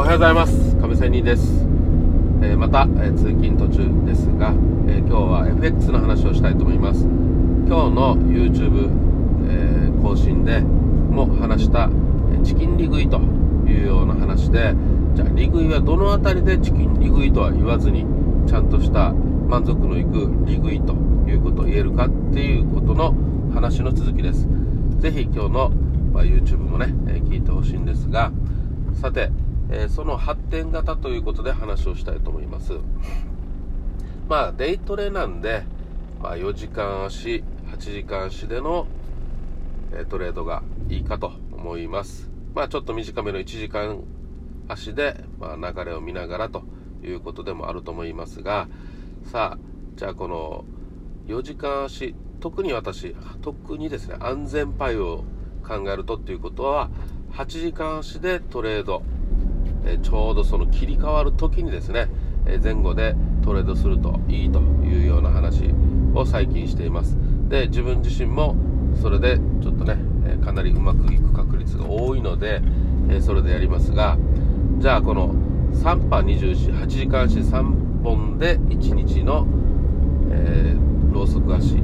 おはようございます。亀仙人です、えー、また、えー、通勤途中ですが、えー、今日は FX の話をしたいと思います。今日の YouTube、え更新でも話したチキン利食いというような話でじゃあ利食いはどの辺りでチキン利食いとは言わずにちゃんとした満足のいく利食いということを言えるかっていうことの話の続きです。ぜひ今日の、まあ、YouTube もね、え聞いてほしいんですがさて、えー、その発展型ということで話をしたいと思います。まあデイトレなんで、まあ、4時間足8時間足での、えトレードがいいかと思います。まあちょっと短めの1時間足で、まあ、流れを見ながらということでもあると思いますがさあじゃあこの4時間足特に私特にですね安全パイを考えるとっていうことは8時間足でトレード、えちょうどその切り替わる時にですね、え前後でトレードするといいというような話を最近しています。で自分自身もそれでちょっとね、えかなりうまくいく確率が多いので、えそれでやりますがじゃあこの3波248時間足3本で1日の、えー、ローソク足、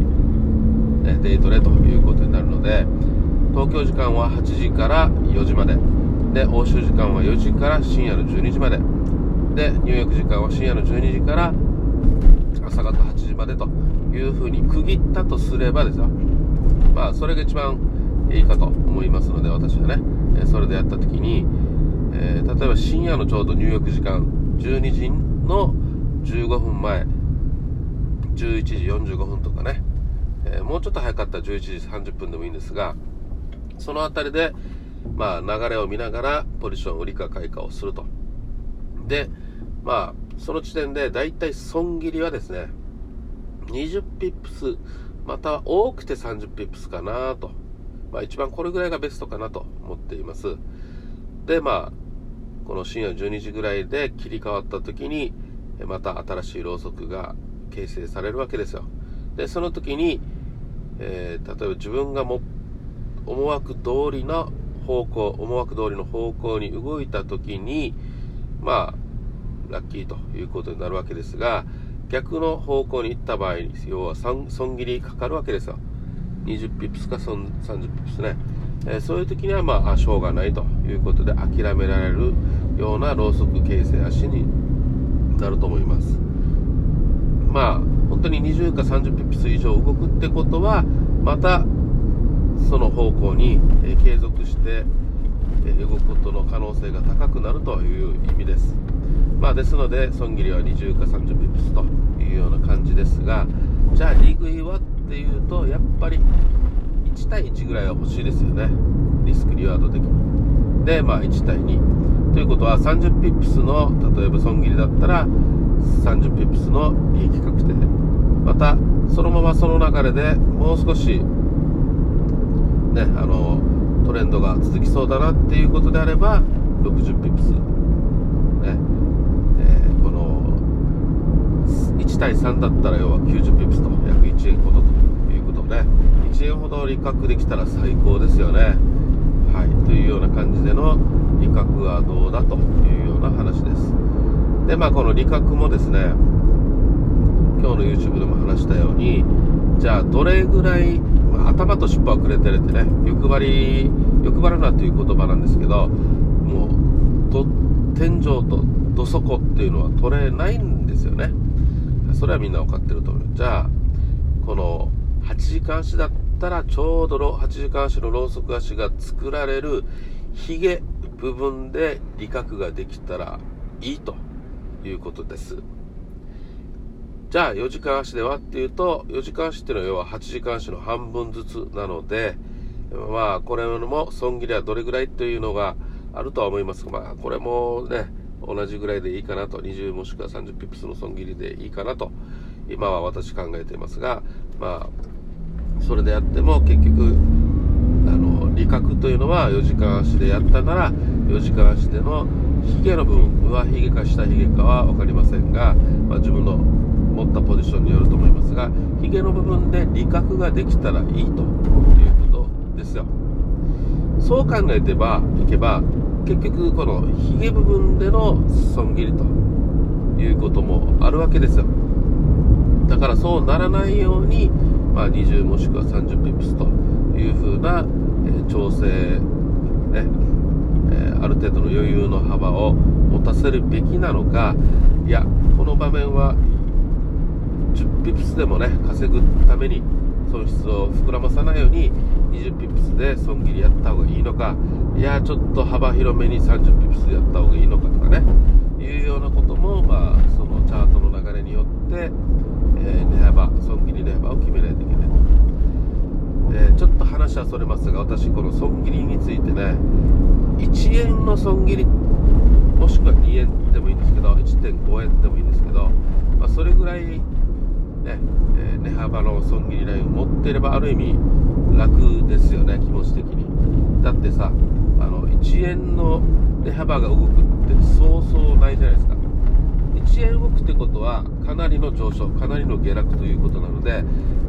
えデイトレということになるので東京時間は8時から4時まで。で欧州時間は4時から深夜の12時まで。でニューヨーク時間は深夜の12時から朝方8時までというふうに区切ったとすればですよ。まあそれが一番いいかと思いますので私はね。それでやった時に、えー、例えば深夜のちょうどニューヨーク時間12時の15分前11時45分とかね、えー、もうちょっと早かったら11時30分でもいいんですがその辺りで、まあ、流れを見ながらポジション売りか買いかをすると。で、まあ、その時点でだいたい損切りはですね、20ピップス、または多くて30ピップスかなと。まあ、一番これぐらいがベストかなと思っています。で、まあ、この深夜12時ぐらいで切り替わった時に、また新しいろうそくが形成されるわけですよ。で、その時に、えー、例えば自分が持っ思惑通りの方向思惑通りの方向に動いた時にまあラッキーということになるわけですが逆の方向に行った場合に要は損切りかかるわけですよ。20ピップスか30ピップスね、えー、そういう時にはまあしょうがないということで諦められるようなローソク形成足になると思います。まあ本当に20か30ピップス以上動くってことはまたその方向に、え継続して、え動くことの可能性が高くなるという意味です。まあ、ですので、損切りは20か30ピプスというような感じですが、じゃあ、利食いはっていうと、やっぱり1対1ぐらいは欲しいですよね。リスクリワード的に。で、まあ、1対2。ということは、30ピップスの、例えば損切りだったら、30ピップスの利益確定。また、そのままその流れでもう少しね、あのトレンドが続きそうだなっていうことであれば60ピップス、ねえー、この1対3だったら要は90ピップスと約1円ほどということで1円ほど利確できたら最高ですよね。はい、というような感じでの利確はどうだというような話です。で、まあこの利確もですね、今日の YouTube でも話したように、じゃあどれぐらい頭と尻尾はくれてるってね欲張り欲張るなっていう言葉なんですけどもうと天井とど底っていうのは取れないんですよね。それはみんな分かってると思う。じゃあこの8時間足だったらちょうど8時間足のろうそく足が作られるヒゲ部分で利確ができたらいいということです。じゃあ4時間足ではっていうと、4時間足っていうのは要は8時間足の半分ずつなので、まあこれも損切りはどれぐらいというのがあるとは思いますが、まあこれもね、同じぐらいでいいかなと、20もしくは30ピップスの損切りでいいかなと、今は私考えていますが、まあ、それでやっても結局、あの、利確というのは4時間足でやったなら、4時間足でのヒゲの部分、上髭か下髭かは分かりませんが、まあ、自分の持ったポジションによると思いますがヒゲの部分で利確ができたらいいということですよ。そう考えてばいけば結局このヒゲ部分での損切りということもあるわけですよ。だからそうならないように、まあ、20もしくは30ピップスというふうな、えー、調整、ねえ、ある程度の余裕の幅を持たせるべきなのかいやこの場面は10ピップスでもね稼ぐために損失を膨らまさないように20ピップスで損切りやった方がいいのかいやちょっと幅広めに30ピップスでやった方がいいのかとかねいうようなことも、まあ、そのチャートの流れによって、えー、値幅損切り値幅を決めないといけないと、えー、ちょっと話はそれますが私この損切りについてね1円の損切りもしくは2円でもいいんですけど1.5円でもいいんですけど、まあ、それぐらいね、えー、値幅の損切りラインを持っていればある意味楽ですよね気持ち的に。だってさあの1円の値幅が動くってそうそうないじゃないですか。1円動くってことはかなりの上昇かなりの下落ということなので、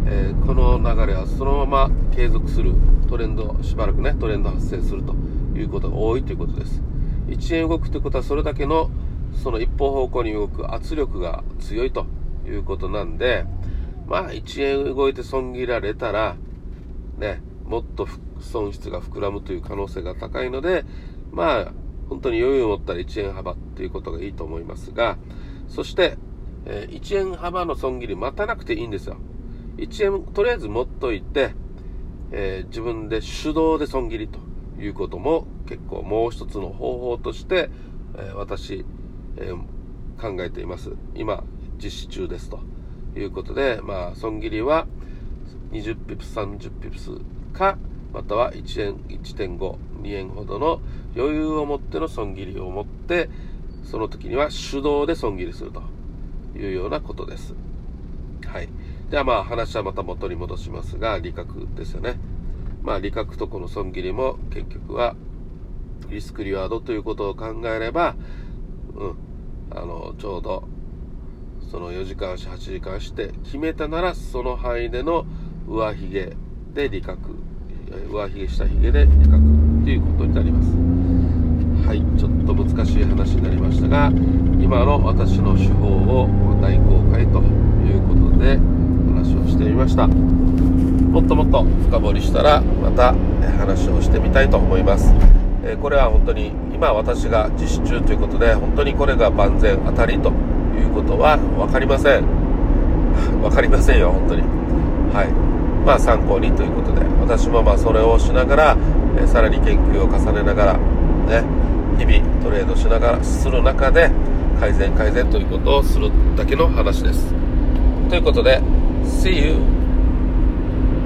えー、この流れはそのまま継続するトレンドしばらくねトレンド発生するということが多いということです。1円動くということはそれだけのその一方方向に動く圧力が強いと。いうことなんでまあ1円動いて損切られたらねもっと損失が膨らむという可能性が高いのでまあ本当に余裕を持ったら1円幅ということがいいと思いますがそして、え、1円幅の損切り待たなくていいんですよ。1円とりあえず持っといて、えー、自分で手動で損切りということも結構もう一つの方法として、えー、私、え考えています。今実施中ですということでまあ損切りは20ピプス30ピプスかまたは1円1.52円ほどの余裕を持っての損切りを持ってその時には手動で損切りするというようなことです。はい。ではまあ話はまた元に戻しますが利確ですよね。まあ利確とこの損切りも結局はリスクリワードということを考えればうんあのちょうどその4時間足8時間して決めたならその範囲での上髭で利確上髭下髭で比較ということになります。はいちょっと難しい話になりましたが今の私の手法を大公開ということで話をしてみました。もっともっと深掘りしたらまた話をしてみたいと思います。これは本当に今私が実施中ということで本当にこれが万全当たりということは分かりません。分かりませんよ本当に。はい。まあ、参考にということで。私もまあそれをしながら、えさらに研究を重ねながら、ね、日々トレードしながらする中で改善改善ということをするだけの話です。ということで See you